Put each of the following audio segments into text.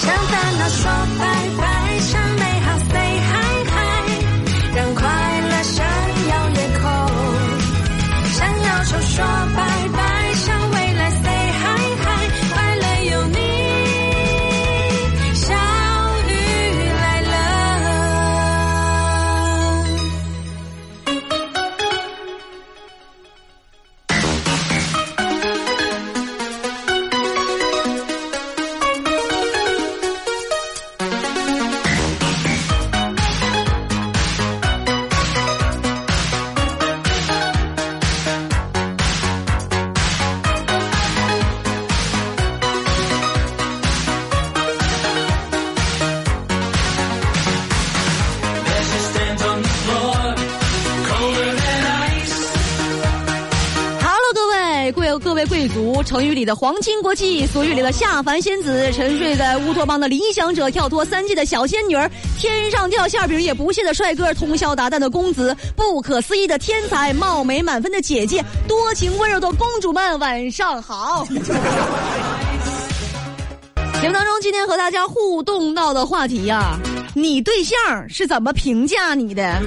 向烦恼说拜拜，位贵各位贵族，成语里的皇亲国戚，俗语里的下凡仙子，沉睡在乌托邦的理想者，跳脱三界的小仙女儿，天上掉馅饼也不屑的帅哥，通宵达旦的公子，不可思议的天才，貌美满分的姐姐，多情温柔的公主们，晚上好。节目当中，今天和大家互动到的话题呀、你对象是怎么评价你的？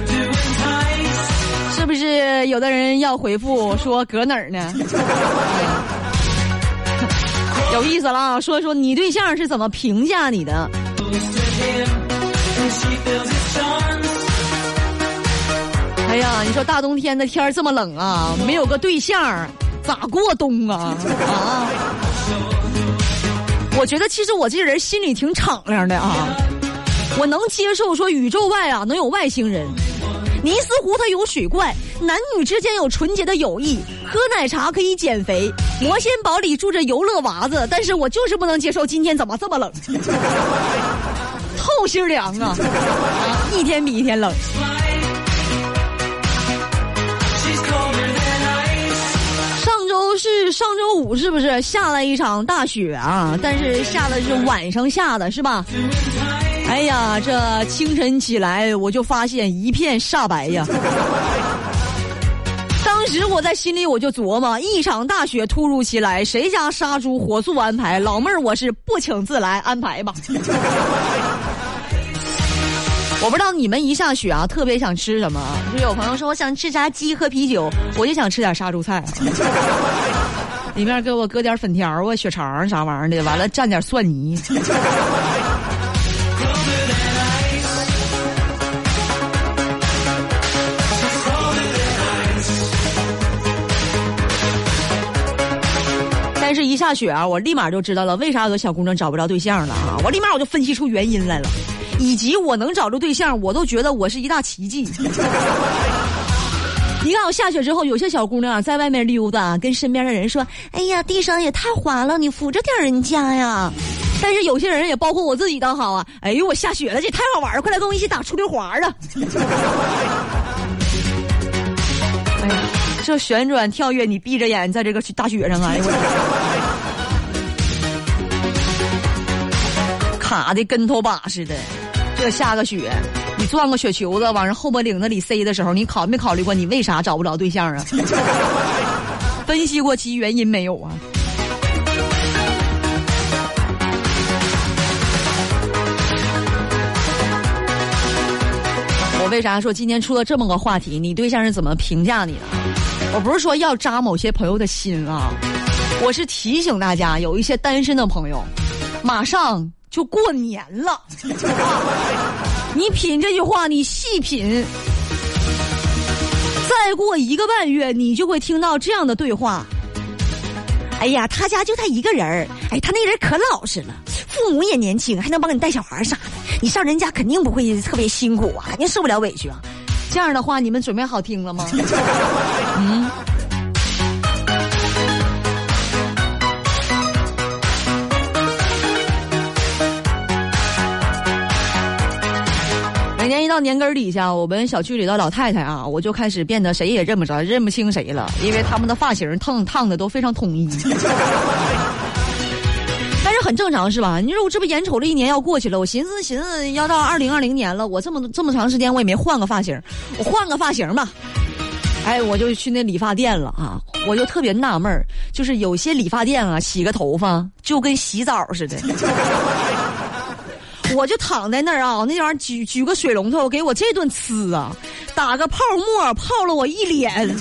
是不是有的人要回复说搁哪儿呢？有意思了啊！说说你对象是怎么评价你的？哎呀，你说大冬天的天儿这么冷啊，没有个对象咋过冬啊？啊！我觉得其实我这人心里挺敞亮的啊，我能接受说宇宙外啊能有外星人。尼斯湖它有水怪，男女之间有纯洁的友谊，喝奶茶可以减肥，魔仙堡里住着游乐娃子，但是我就是不能接受今天怎么这么冷，透心凉啊，一天比一天冷。上周是上周五，是不是下了一场大雪啊？但是下的是晚上下的，是吧？哎呀，这清晨起来我就发现一片煞白呀。当时我在心里我就琢磨，一场大雪突如其来，谁家杀猪火速安排？老妹儿，我是不请自来，安排吧。我不知道你们一下雪啊，特别想吃什么？就有朋友说我想吃炸鸡喝啤酒，我就想吃点杀猪菜、啊，里面给我搁点粉条啊、血肠啥玩意儿的，完了蘸点蒜泥。下雪啊，我立马就知道了为啥有的小姑娘找不着对象了啊！我立马我就分析出原因来了，以及我能找着对象，我都觉得我是一大奇迹。你看，我下雪之后，有些小姑娘在外面溜达，跟身边的人说：“哎呀，地上也太滑了，你扶着点人家呀。”但是有些人也包括我自己当好啊，哎呦，我下雪了，这太好玩了，快来跟我一起打出溜滑啊！哎呀，这旋转跳跃，你闭着眼在这个大雪上啊，哎呦我卡的跟头把似的。这下个雪，你转个雪球子往人后脖领子里塞的时候，你考没考虑过你为啥找不着对象啊？分析过其原因没有啊？我为啥说今天出了这么个话题？你对象是怎么评价你的？我不是说要扎某些朋友的心啊，我是提醒大家，有一些单身的朋友，马上就过年了，你品这句话，你细品，再过一个半月，你就会听到这样的对话。哎呀，他家就他一个人儿，哎，他那人可老实了，父母也年轻，还能帮你带小孩啥的。你上人家肯定不会特别辛苦啊，肯定受不了委屈啊。这样的话，你们准备好听了吗？嗯。每年一到年根底下，我们小区里的老太太啊，我就开始变得谁也认不着、认不清谁了，因为他们的发型烫烫的都非常统一。但是很正常是吧？你说我这不眼瞅着一年要过去了，我寻思寻思要到二零二零年了，我这么这么长时间我也没换个发型，我换个发型吧。哎，我就去那理发店了啊，我就特别纳闷儿，就是有些理发店啊，洗个头发就跟洗澡似的。我就躺在那儿啊，那玩意儿举举个水龙头给我这顿呲啊，打个泡沫泡了我一脸，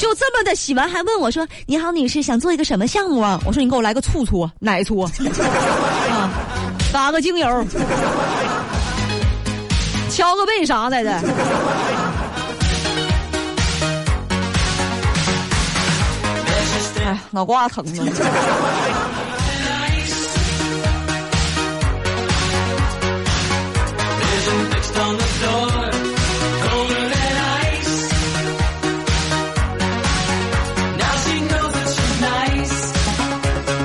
就这么的洗完还问我说：“你好，女士，想做一个什么项目啊？”我说：“你给我来个醋搓，奶搓，啊，打个精油，敲个背啥来的。”哎，脑瓜疼啊！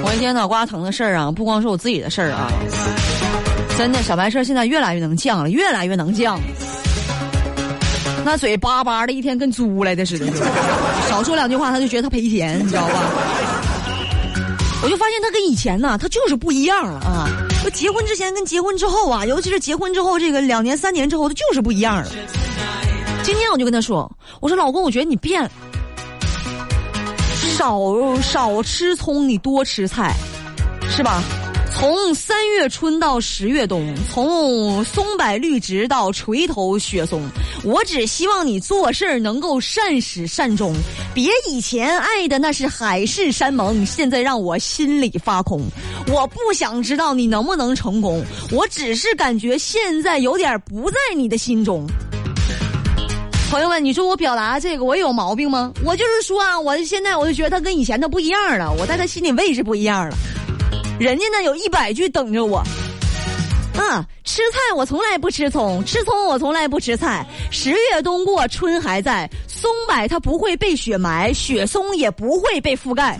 我一天脑瓜疼的事儿啊，不光是我自己的事儿啊，真的，小白车现在越来越能犟了，越来越能犟。那嘴巴巴的，一天跟猪来的似的，少说两句话他就觉得他赔钱，你知道吧？我就发现他跟以前呢，他就是不一样了啊。结婚之前跟结婚之后啊，尤其是结婚之后这个两年三年之后，他就是不一样了。今天我就跟他说：“我说老公，我觉得你变了，少少吃葱，你多吃菜，是吧？”从三月春到十月冬，从松柏绿植到垂头雪松，我只希望你做事儿能够善始善终，别以前爱的那是海誓山盟，现在让我心里发空。我不想知道你能不能成功，我只是感觉现在有点不在你的心中。朋友们，你说我表达这个我有毛病吗？我就是说啊，我现在我就觉得他跟以前的不一样了，我在他心里位置不一样了。人家呢有一百句等着我，啊，吃菜我从来不吃葱，吃葱我从来不吃菜。十月冬过，春还在，松柏它不会被雪埋，雪松也不会被覆盖。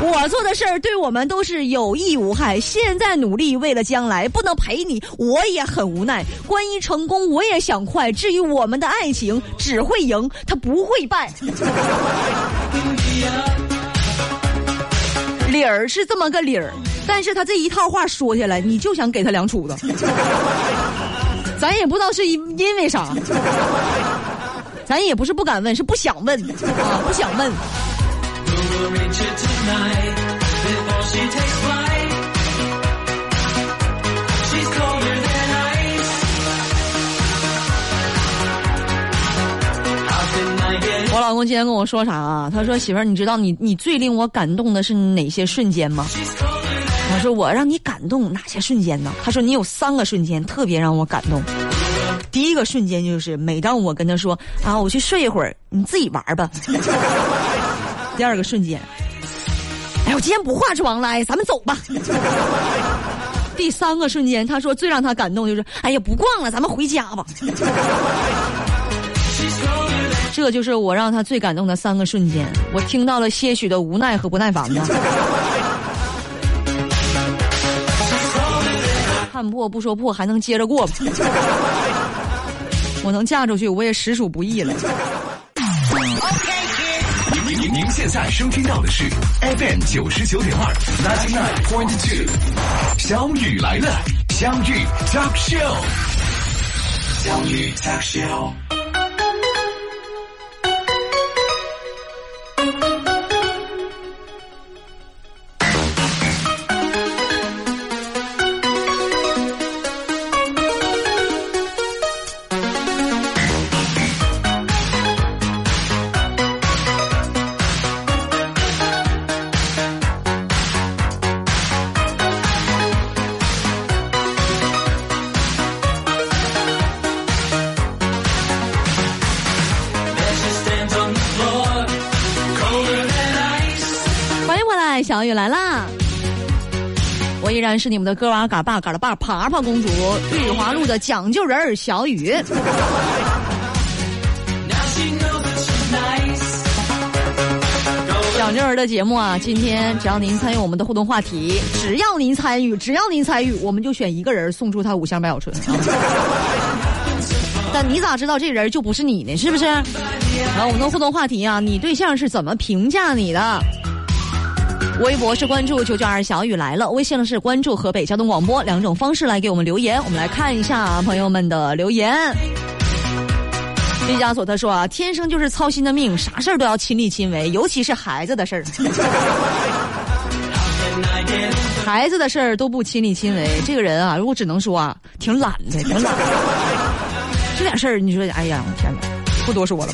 我做的事儿对我们都是有益无害。现在努力为了将来，不能陪你，我也很无奈。关于成功，我也想快。至于我们的爱情，只会赢，它不会败。理儿是这么个理儿，但是他这一套话说下来，你就想给他两杵子，咱也不知道是因因为啥，咱也不是不敢问，是不想问啊，不想问。我老公今天跟我说啥啊？他说：“媳妇儿，你知道你你最令我感动的是哪些瞬间吗？”我说：“我让你感动哪些瞬间呢？”他说：“你有三个瞬间特别让我感动。第一个瞬间就是每当我跟他说啊，我去睡一会儿，你自己玩儿吧。第二个瞬间，哎，我今天不化妆了，哎，咱们走吧。第三个瞬间，他说最让他感动就是，哎呀，不逛了，咱们回家吧。这就是我让他最感动的三个瞬间，我听到了些许的无奈和不耐烦呢。看破不说破，还能接着过吧？我能嫁出去，我也实属不易了。您您您现在收听到的是 FM 九十九点二，ninety nine point two，小雨来了，相遇 talk show，相遇 talk show。来啦！我依然是你们的哥娃嘎爸嘎的爸爬爬公主，玉华路的讲究人小雨。讲究人的节目啊，今天只要您参与我们的互动话题，只要您参与，只要您参与，我们就选一个人送出他五箱百宝醇。但你咋知道这人就不是你呢？是不是？然后我们的互动话题啊，你对象是怎么评价你的？微博是关注九九二小雨来了，微信呢是关注河北交通广播，两种方式来给我们留言。我们来看一下朋友们的留言。毕加索他说啊，天生就是操心的命，啥事儿都要亲力亲为，尤其是孩子的事儿。孩子的事儿都不亲力亲为，这个人啊，我只能说啊，挺懒的，挺懒的。这点事儿，你说，哎呀，我天哪，不多说了。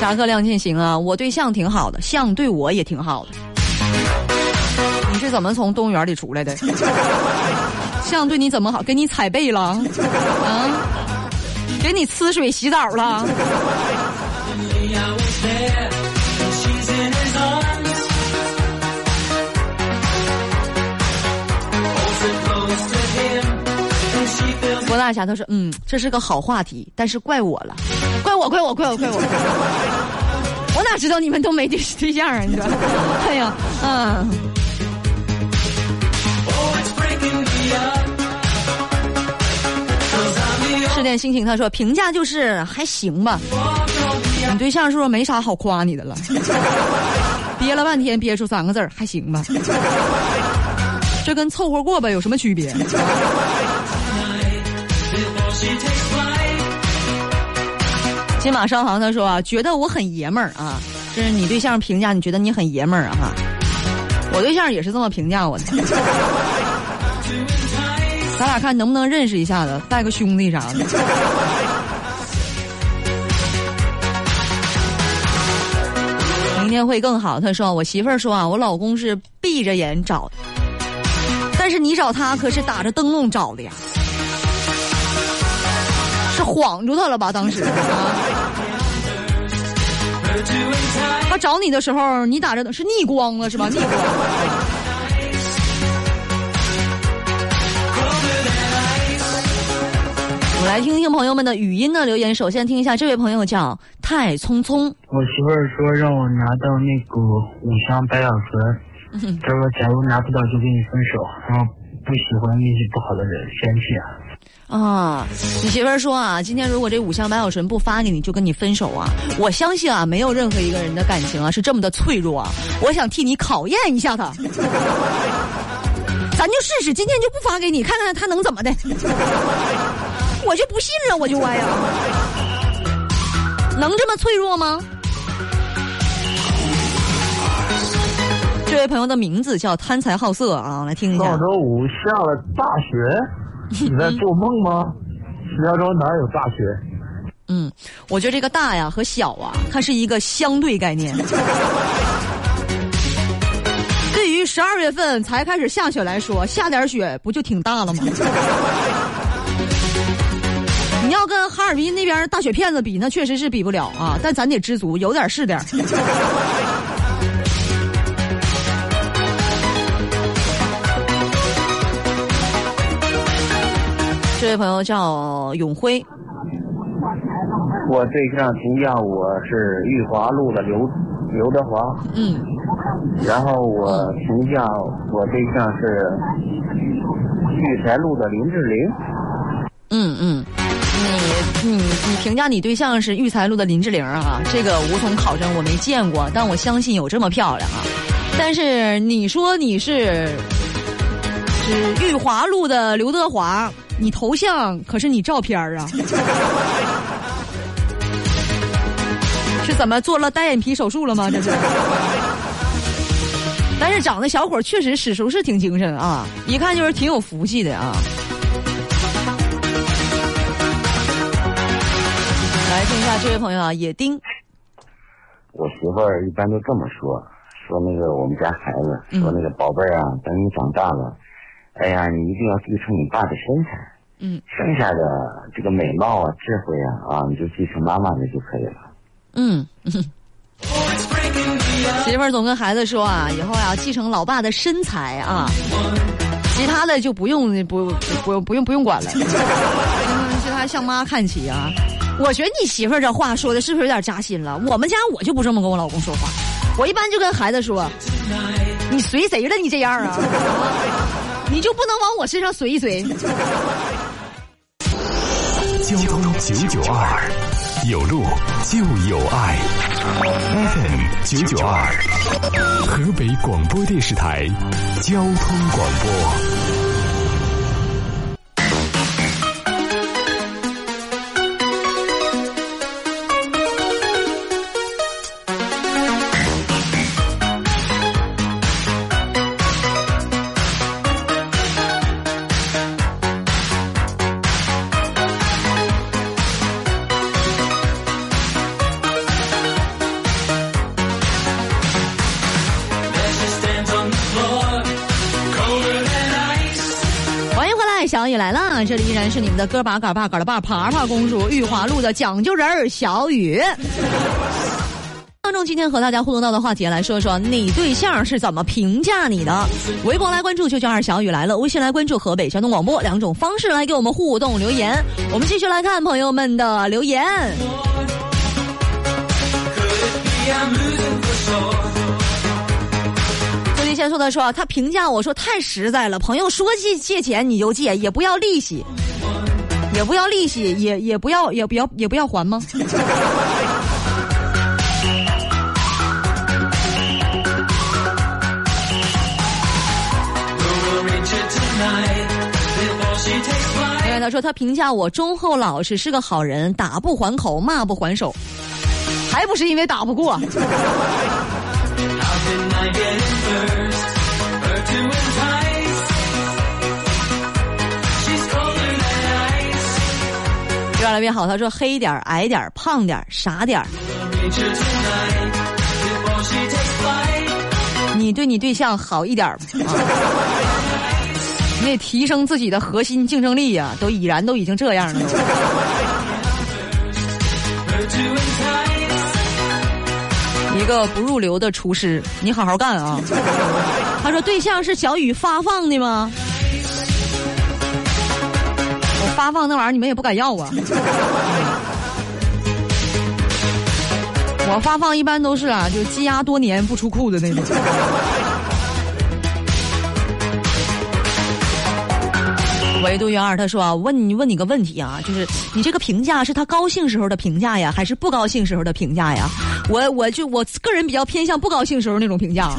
侠客亮剑行啊，我对象挺好的，象对我也挺好的。你是怎么从动物园里出来的？象对你怎么好？给你踩背了？啊？给你呲水洗澡了？郭大侠他说：“嗯，这是个好话题，但是怪我了，怪我，怪我，怪我，怪我！我哪知道你们都没对对象啊？你说，哎呀，嗯。”失恋心情，他说评价就是还行吧。你对象是不是没啥好夸你的了？憋了半天，憋出三个字儿，还行吧。这跟凑合过吧有什么区别？金马商行他说啊，觉得我很爷们儿啊，这是你对象评价，你觉得你很爷们儿啊？哈，我对象也是这么评价我的。咱俩看能不能认识一下子，拜个兄弟啥的。明天会更好。他说，我媳妇儿说啊，我老公是闭着眼找的，但是你找他可是打着灯笼找的呀。是晃住他了吧？当时，他找你的时候，你打着是逆光了是吧？逆光。我来听听朋友们的语音的留言。首先听一下，这位朋友叫太匆匆。我媳妇儿说让我拿到那个五香白药醇，他说假如拿不到就跟你分手，然后不喜欢运气不好的人嫌弃啊。啊，你媳妇儿说啊，今天如果这五香白药醇不发给你，就跟你分手啊！我相信啊，没有任何一个人的感情啊是这么的脆弱啊！我想替你考验一下他，咱就试试，今天就不发给你，看看他能怎么的。我就不信了，我就歪呀，能这么脆弱吗？这位朋友的名字叫贪财好色啊，来听一下。上周五下了大雪。你在做梦吗？石家庄哪有大雪？嗯，我觉得这个大呀和小啊，它是一个相对概念。对于十二月份才开始下雪来说，下点雪不就挺大了吗？你要跟哈尔滨那边大雪片子比，那确实是比不了啊。但咱得知足，有点是点。这位朋友叫永辉，我对象评价我是玉华路的刘刘德华，嗯，然后我评价我对象是玉才路的林志玲，嗯嗯，你你你评价你对象是育才路的林志玲啊？这个无从考证，我没见过，但我相信有这么漂亮啊。但是你说你是是玉华路的刘德华。你头像可是你照片啊？是怎么做了单眼皮手术了吗？这是。但是长得小伙确实史书是挺精神啊，一看就是挺有福气的啊。来听一下这位朋友啊，野丁。我媳妇儿一般都这么说，说那个我们家孩子，说那个宝贝儿啊，等你长大了。哎呀，你一定要继承你爸的身材，嗯，剩下的这个美貌啊、智慧啊，啊，你就继承妈妈的就可以了。嗯，媳妇儿总跟孩子说啊，以后要继承老爸的身材啊，其他的就不用不不用不用不用管了，其他向妈看齐啊。我觉得你媳妇儿这话说的是不是有点扎心了？我们家我就不这么跟我老公说话，我一般就跟孩子说，你随谁了？你这样啊？你就不能往我身上随一随？交通九九二，有路就有爱。FM 九九二，河北广播电视台交通广播。这里依然是你们的哥把嘎巴嘎了巴爬爬公主玉华路的讲究人儿小雨。当中今天和大家互动到的话题，来说说你对象是怎么评价你的？微博来关注“九九二小雨来了”，微信来关注河北交通广播，两种方式来给我们互动留言。我们继续来看朋友们的留言。先说他说，他评价我说太实在了，朋友说借借钱你就借，也不要利息，也不要利息，也也不要也不要也不要还吗？另外他说他评价我忠厚老实，是个好人，打不还口，骂不还手，还不是因为打不过。越来越好，他说黑点儿、矮点儿、胖点儿、傻点儿。你对你对象好一点儿，啊、你得提升自己的核心竞争力呀、都已然都已经这样了。一个不入流的厨师，你好好干啊！他说对象是小雨发放的吗？我发放那玩意儿你们也不敢要啊！我发放一般都是啊，就积压多年不出库的那种。维度元二他说啊，问你问你个问题啊，就是你这个评价是他高兴时候的评价呀，还是不高兴时候的评价呀？我我就我个人比较偏向不高兴时候那种评价啊。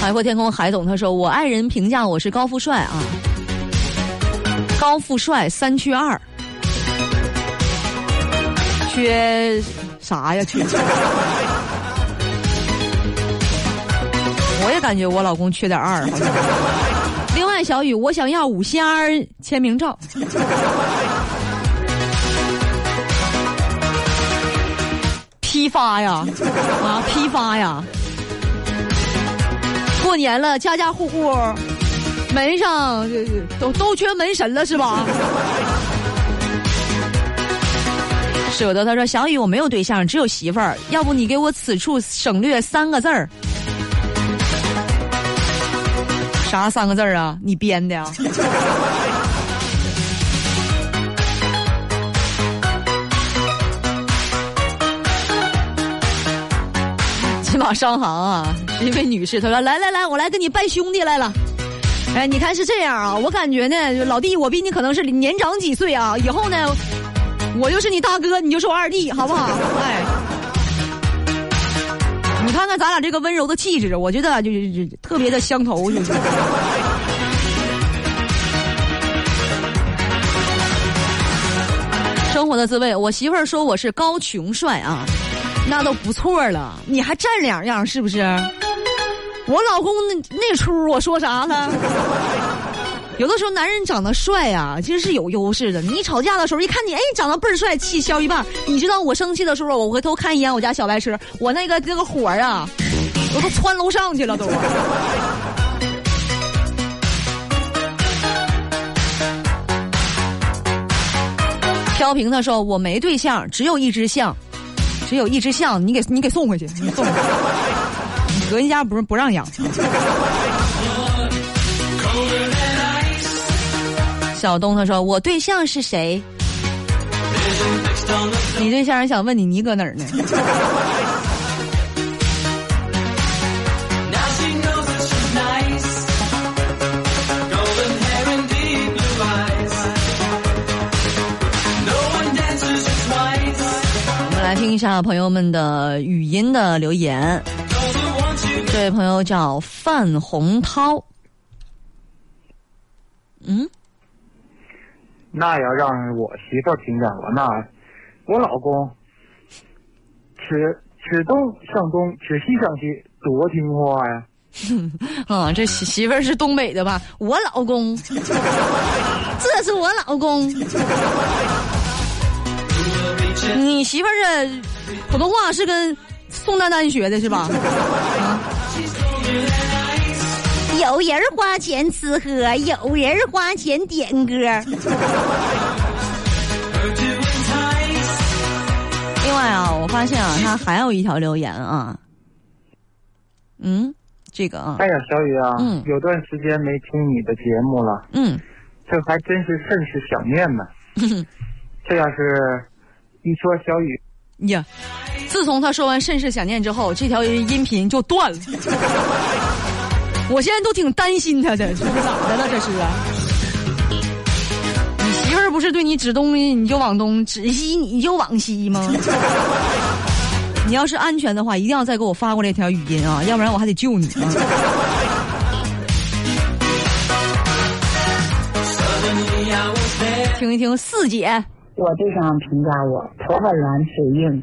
海阔天空，海总他说：“我爱人评价我是高富帅啊，高富帅三缺二，缺啥呀？缺？我也感觉我老公缺点二，好像。另外，小雨，我想要五仙儿签名照。批发呀，啊，批发呀。”过年了，家家户户门上都都缺门神了，是吧？舍得他说：“小雨，我没有对象，只有媳妇儿。要不你给我此处省略三个字儿？啥三个字儿啊？你编的呀？”金马商行啊，是一位女士，她说：“来来来，我来跟你拜兄弟来了。哎，你看是这样啊，我感觉呢，老弟，我比你可能是年长几岁啊。以后呢，我就是你大哥，你就是我二弟，好不好？哎，你看看咱俩这个温柔的气质，我觉得就就就特别的相投，就是。”生活的滋味，我媳妇儿说我是高穷帅啊。那都不错了，你还占两样是不是？我老公那那出我说啥了？有的时候男人长得帅呀、啊，其实是有优势的。你吵架的时候，一看你，哎，长得倍儿帅，气消一半。你知道我生气的时候，我回头看一眼我家小白车，我那个那个火啊，我都窜楼上去了都。飘萍他说我没对象，只有一只象。只有一只象，你给你给送回去，你送回去。你人家不是不让养。小东他说：“我对象是谁？你对象人想问你，你搁哪儿呢？”我们来听一下朋友们的语音的留言。这位朋友叫范洪涛，嗯，那要让我媳妇儿评价我，那我老公吃吃东向东，吃西向西，多听话呀！啊，这媳媳妇儿是东北的吧？我老公，这是我老公。你媳妇儿这普通话是跟宋丹丹学的是吧？啊有人花钱吃喝，有人花钱点歌。另外啊，我发现啊，他还有一条留言啊，嗯，这个啊，哎呀，小雨啊，嗯有段时间没听你的节目了，嗯，这还真是甚是想念呢。这要是一说小雨，呀，自从他说完甚是想念之后，这条音频就断了。我现在都挺担心他的，这是咋的了？这是啊？你媳妇儿不是对你指东西你就往东，指西你就往西吗？你要是安全的话，一定要再给我发过来一条语音啊，要不然我还得救你啊！听一听四姐。我对象评价我头发软嘴硬，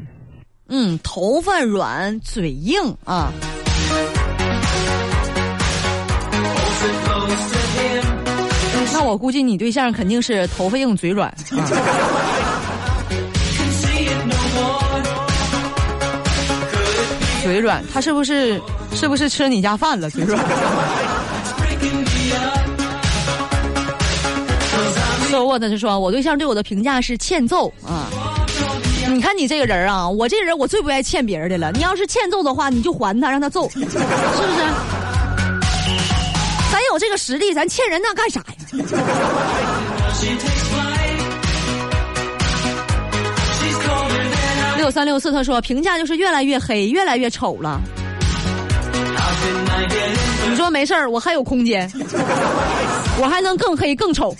嗯，头发软，嘴硬啊。那我估计你对象肯定是头发硬嘴软啊。嘴软，他是不是是不是吃你家饭了？嘴软。So what？他说我对象对我的评价是欠揍啊。你看你这个人啊，我这人我最不爱欠别人的了。你要是欠揍的话，你就还他，让他揍，是不是？这个实力，咱欠人那干啥呀？六三六四，他说评价就是越来越黑，越来越丑了。你说没事儿，我还有空间，我还能更黑更丑。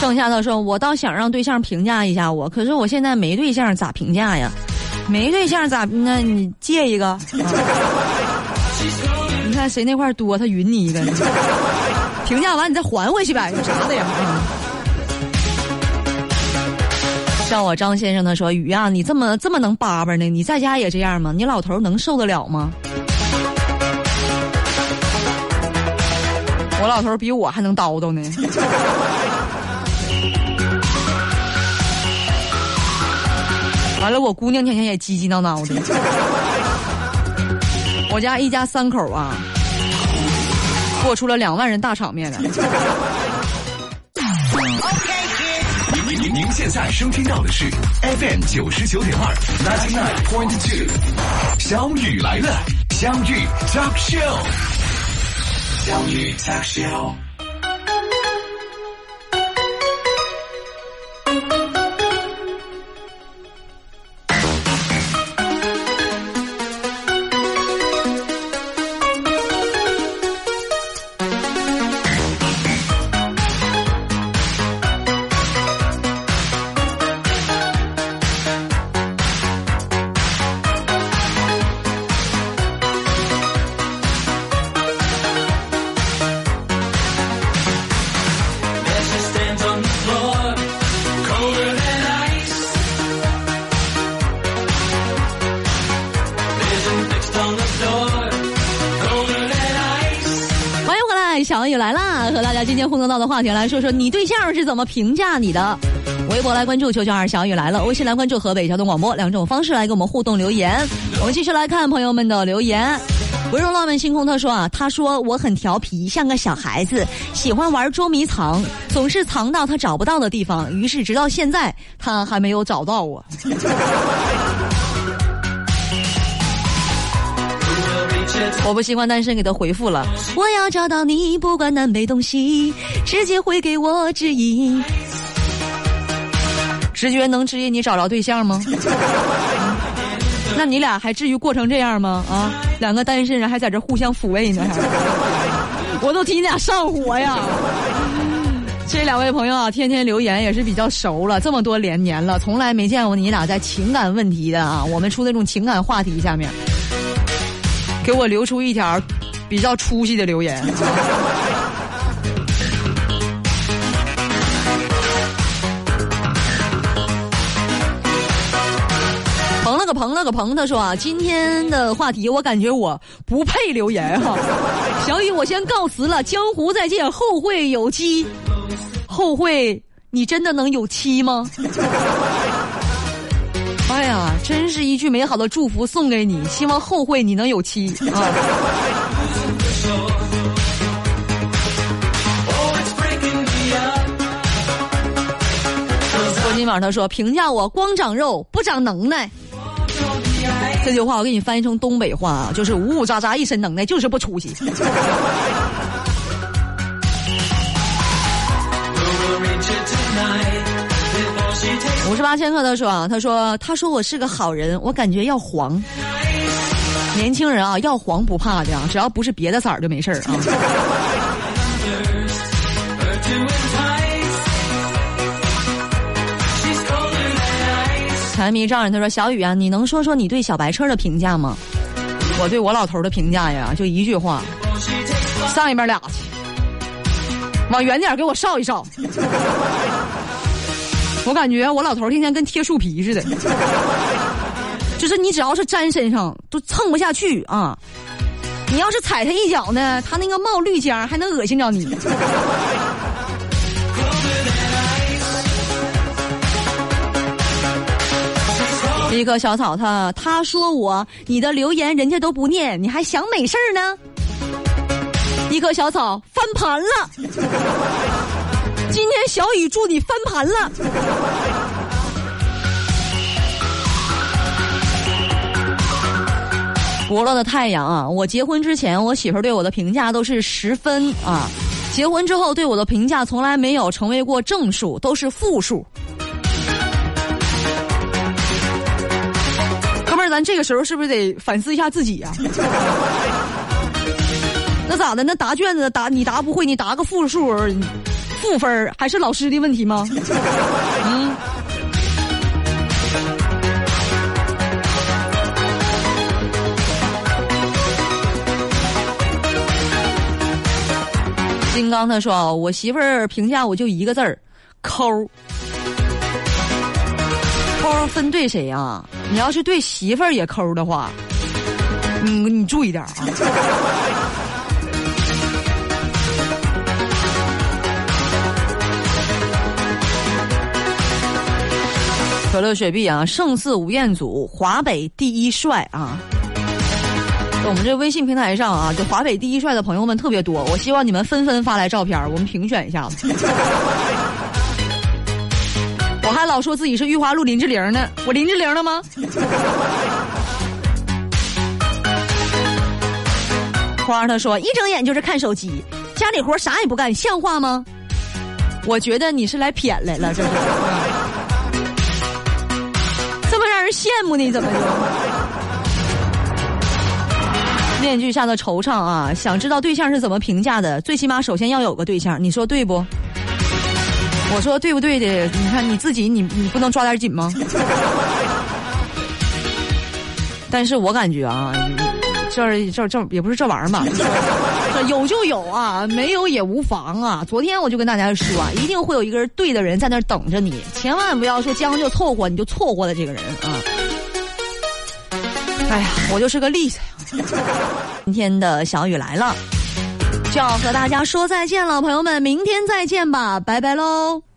剩下的说，我倒想让对象评价一下我，可是我现在没对象，咋评价呀？没对象咋？那你借一个。啊 你看谁那块多，他匀你一个。评价完你再还回去呗，有啥的呀？啊像我张先生他说：“雨啊，你这么这么能叭叭呢？你在家也这样吗？你老头能受得了吗？”我老头比我还能叨叨呢。完了，我姑娘天天也叽叽闹闹的。我家一家三口啊，过出了两万人大场面来。您您您现在收听到的是 FM 九十九点二，ninety nine point two，小雨来了，相遇 Talk Show，相遇 Talk Show。到的话题来说说你对象是怎么评价你的。微博来关注九九二小雨来了，微信来关注河北交通广播，两种方式来跟我们互动留言。我们继续来看朋友们的留言。温柔浪漫星空他说啊，他说我很调皮，像个小孩子，喜欢玩捉迷藏，总是藏到他找不到的地方，于是直到现在他还没有找到我。我不习惯单身，给他回复了。我要找到你，不管南北东西，直接会给我指引。直觉能指引你找着对象吗？那你俩还至于过成这样吗？啊，两个单身人还在这互相抚慰呢，我都替你俩上火呀！这两位朋友啊，天天留言也是比较熟了，这么多连年了，从来没见过你俩在情感问题的啊，我们出那种情感话题下面，给我留出一条比较出息的留言。个鹏那个鹏，他说啊，今天的话题我感觉我不配留言哈。小雨，我先告辞了，江湖再见，后会有期。后会，你真的能有期吗？哎呀，真是一句美好的祝福送给你，希望后会你能有期 啊。郭金宝他说：“评价我光长肉不长能耐。”这句话我给你翻译成东北话啊，就是呜呜喳喳一身能耐，就是不出息。五十八千克他说啊，他说他说我是个好人，我感觉要黄。年轻人啊，要黄不怕的，只要不是别的色儿就没事儿啊。财迷丈人他说：“小雨啊，你能说说你对小白车的评价吗？我对我老头的评价呀，就一句话：上一边俩去，往远点给我烧一烧。我感觉我老头天天跟贴树皮似的，就是你只要是粘身上都蹭不下去啊。你要是踩他一脚呢，他那个冒绿浆还能恶心着你。”一个小草他他说我你的留言人家都不念，你还想美事儿呢？一棵小草翻盘了，今天小雨祝你翻盘了。不落的太阳啊！我结婚之前，我媳妇儿对我的评价都是十分啊，结婚之后对我的评价从来没有成为过正数，都是负数。哥们儿咱这个时候是不是得反思一下自己呀？那咋的？那答卷子答你答不会，你答个负数，负分还是老师的问题吗？嗯。金刚他说：“我媳妇儿评价我就一个字儿，抠。抠分对谁啊？”你要是对媳妇儿也抠的话，你你注意点啊！可乐雪碧啊，胜似吴彦祖，华北第一帅啊！我们这微信平台上啊，就华北第一帅的朋友们特别多，我希望你们纷纷发来照片，我们评选一下子。我还老说自己是玉华路林志玲呢，我林志玲了吗？花儿他说一睁眼就是看手机，家里活啥也不干，像话吗？我觉得你是来谝来了，这是，羡慕你？怎么就？面具下的惆怅啊！想知道对象是怎么评价的？最起码首先要有个对象，你说对不？我说对不对的？你看你自己，你你不能抓点紧吗？但是我感觉啊，这这这也不是这玩意儿吧？有就有啊，没有也无妨啊。昨天我就跟大家说，啊一定会有一个人对的人在那等着你，千万不要说将就凑合，你就错过了这个人啊。哎呀，我就是个例子。今天的小雨来了。就要和大家说再见了，朋友们，明天再见吧，拜拜喽。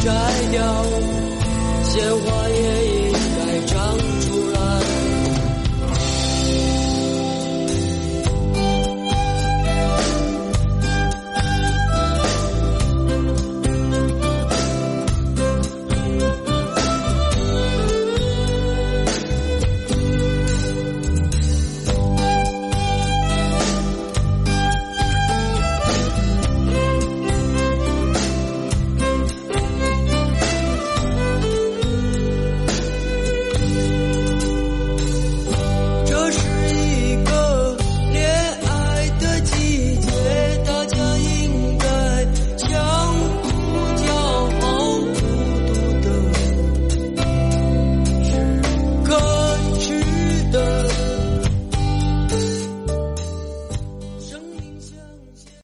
摘掉，鲜花也。